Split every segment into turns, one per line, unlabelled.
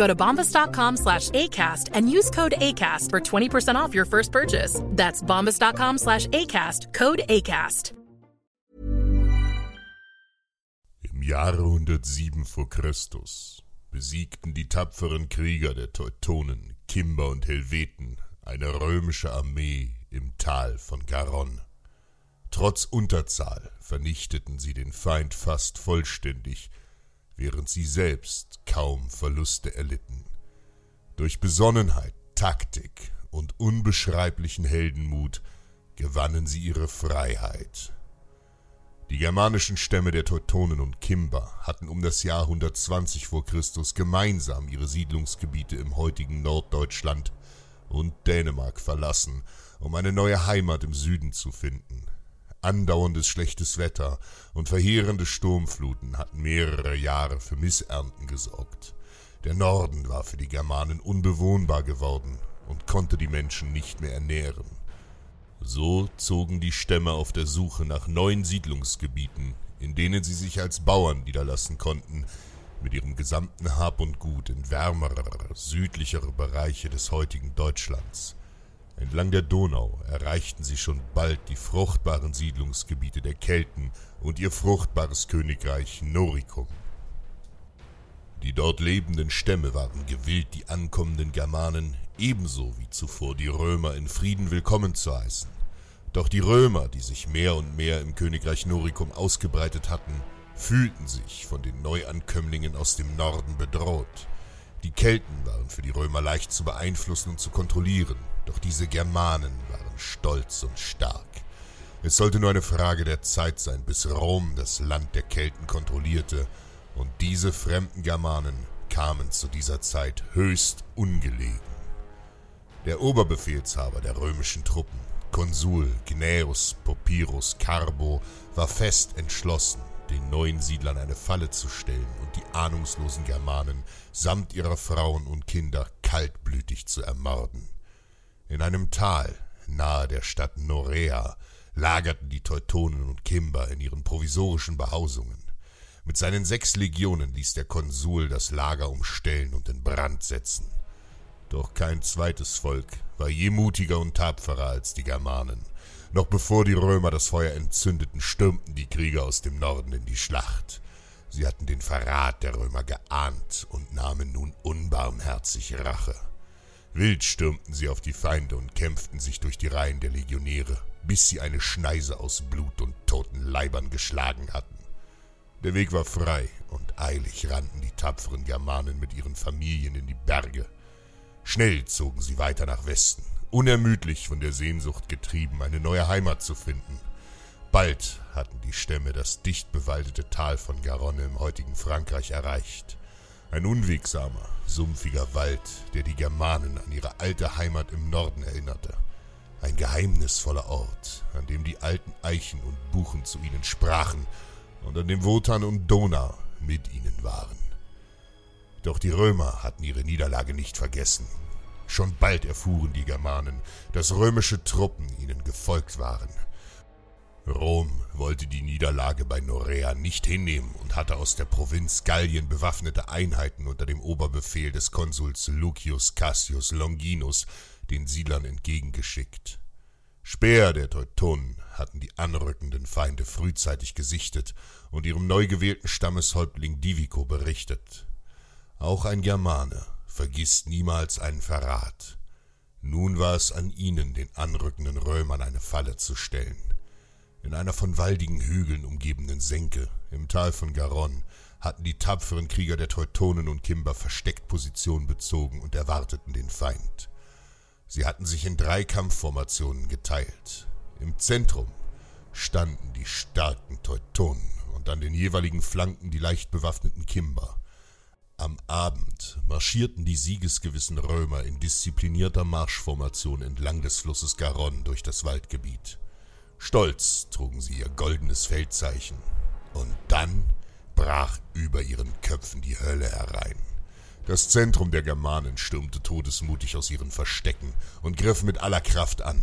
Go to bombas.com slash ACAST and use code ACAST for 20% off your first purchase. That's bombas.com slash ACAST, code ACAST.
Im Jahre 107 vor Christus besiegten die tapferen Krieger der Teutonen, Kimber und Helveten eine römische Armee im Tal von Garonne. Trotz Unterzahl vernichteten sie den Feind fast vollständig, während sie selbst kaum Verluste erlitten. Durch Besonnenheit, Taktik und unbeschreiblichen Heldenmut gewannen sie ihre Freiheit. Die germanischen Stämme der Teutonen und Kimber hatten um das Jahr 120 vor Christus gemeinsam ihre Siedlungsgebiete im heutigen Norddeutschland und Dänemark verlassen, um eine neue Heimat im Süden zu finden. Andauerndes schlechtes Wetter und verheerende Sturmfluten hatten mehrere Jahre für Missernten gesorgt. Der Norden war für die Germanen unbewohnbar geworden und konnte die Menschen nicht mehr ernähren. So zogen die Stämme auf der Suche nach neuen Siedlungsgebieten, in denen sie sich als Bauern niederlassen konnten, mit ihrem gesamten Hab und Gut in wärmere, südlichere Bereiche des heutigen Deutschlands. Entlang der Donau erreichten sie schon bald die fruchtbaren Siedlungsgebiete der Kelten und ihr fruchtbares Königreich Noricum. Die dort lebenden Stämme waren gewillt, die ankommenden Germanen ebenso wie zuvor die Römer in Frieden willkommen zu heißen. Doch die Römer, die sich mehr und mehr im Königreich Noricum ausgebreitet hatten, fühlten sich von den Neuankömmlingen aus dem Norden bedroht. Die Kelten waren für die Römer leicht zu beeinflussen und zu kontrollieren, doch diese Germanen waren stolz und stark. Es sollte nur eine Frage der Zeit sein, bis Rom das Land der Kelten kontrollierte, und diese fremden Germanen kamen zu dieser Zeit höchst ungelegen. Der Oberbefehlshaber der römischen Truppen, Konsul Gnaeus Popirus Carbo, war fest entschlossen, den neuen Siedlern eine Falle zu stellen und die ahnungslosen Germanen samt ihrer Frauen und Kinder kaltblütig zu ermorden. In einem Tal nahe der Stadt Norea lagerten die Teutonen und Kimber in ihren provisorischen Behausungen. Mit seinen sechs Legionen ließ der Konsul das Lager umstellen und in Brand setzen. Doch kein zweites Volk war je mutiger und tapferer als die Germanen. Noch bevor die Römer das Feuer entzündeten, stürmten die Krieger aus dem Norden in die Schlacht. Sie hatten den Verrat der Römer geahnt und nahmen nun unbarmherzig Rache. Wild stürmten sie auf die Feinde und kämpften sich durch die Reihen der Legionäre, bis sie eine Schneise aus Blut und toten Leibern geschlagen hatten. Der Weg war frei, und eilig rannten die tapferen Germanen mit ihren Familien in die Berge. Schnell zogen sie weiter nach Westen, unermüdlich von der Sehnsucht getrieben, eine neue Heimat zu finden. Bald hatten die Stämme das dicht bewaldete Tal von Garonne im heutigen Frankreich erreicht. Ein unwegsamer, sumpfiger Wald, der die Germanen an ihre alte Heimat im Norden erinnerte. Ein geheimnisvoller Ort, an dem die alten Eichen und Buchen zu ihnen sprachen und an dem Wotan und Donau mit ihnen waren. Doch die Römer hatten ihre Niederlage nicht vergessen. Schon bald erfuhren die Germanen, dass römische Truppen ihnen gefolgt waren. Rom wollte die Niederlage bei Norea nicht hinnehmen und hatte aus der Provinz Gallien bewaffnete Einheiten unter dem Oberbefehl des Konsuls Lucius Cassius Longinus den Siedlern entgegengeschickt. Speer der Teutonen hatten die anrückenden Feinde frühzeitig gesichtet und ihrem neu gewählten Stammeshäuptling Divico berichtet. Auch ein Germane vergisst niemals einen Verrat. Nun war es an ihnen, den anrückenden Römern eine Falle zu stellen. In einer von waldigen Hügeln umgebenen Senke im Tal von Garonne hatten die tapferen Krieger der Teutonen und Kimber versteckt Position bezogen und erwarteten den Feind. Sie hatten sich in drei Kampfformationen geteilt. Im Zentrum standen die starken Teutonen und an den jeweiligen Flanken die leicht bewaffneten Kimber. Am Abend marschierten die siegesgewissen Römer in disziplinierter Marschformation entlang des Flusses Garonne durch das Waldgebiet. Stolz trugen sie ihr goldenes Feldzeichen. Und dann brach über ihren Köpfen die Hölle herein. Das Zentrum der Germanen stürmte todesmutig aus ihren Verstecken und griff mit aller Kraft an.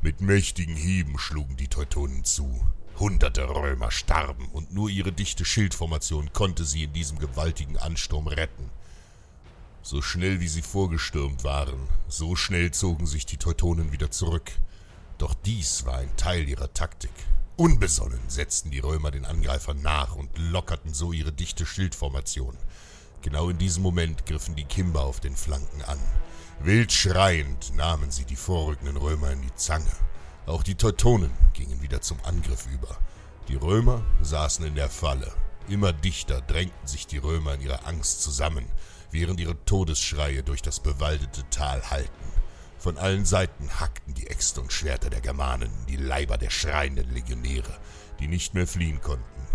Mit mächtigen Hieben schlugen die Teutonen zu. Hunderte Römer starben, und nur ihre dichte Schildformation konnte sie in diesem gewaltigen Ansturm retten. So schnell wie sie vorgestürmt waren, so schnell zogen sich die Teutonen wieder zurück. Doch dies war ein Teil ihrer Taktik. Unbesonnen setzten die Römer den Angreifern nach und lockerten so ihre dichte Schildformation. Genau in diesem Moment griffen die Kimber auf den Flanken an. Wild schreiend nahmen sie die vorrückenden Römer in die Zange. Auch die Teutonen gingen wieder zum Angriff über. Die Römer saßen in der Falle. Immer dichter drängten sich die Römer in ihrer Angst zusammen, während ihre Todesschreie durch das bewaldete Tal hallten. Von allen Seiten hackten die Äxte und Schwerter der Germanen in die Leiber der schreienden Legionäre, die nicht mehr fliehen konnten.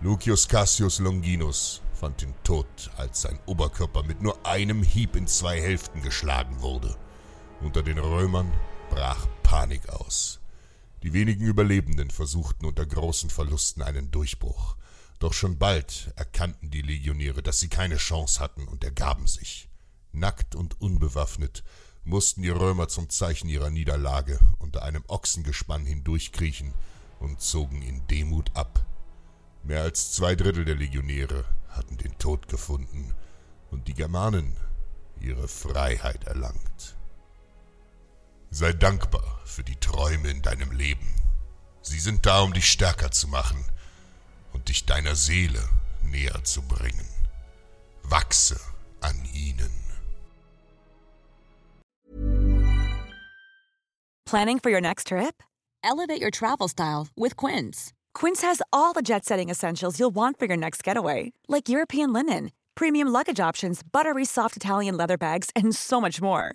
Lucius Cassius Longinus fand den Tod, als sein Oberkörper mit nur einem Hieb in zwei Hälften geschlagen wurde. Unter den Römern brach Panik aus. Die wenigen Überlebenden versuchten unter großen Verlusten einen Durchbruch. Doch schon bald erkannten die Legionäre, dass sie keine Chance hatten und ergaben sich. Nackt und unbewaffnet mussten die Römer zum Zeichen ihrer Niederlage unter einem Ochsengespann hindurchkriechen und zogen in Demut ab. Mehr als zwei Drittel der Legionäre hatten den Tod gefunden und die Germanen ihre Freiheit erlangt. Sei dankbar für die Träume in deinem Leben. Sie sind da, um dich stärker zu machen und dich deiner Seele näher zu bringen. Wachse an ihnen.
Planning for your next trip? Elevate your travel style with Quince. Quince has all the jet setting essentials you'll want for your next getaway, like European linen, premium luggage options, buttery soft Italian leather bags, and so much more.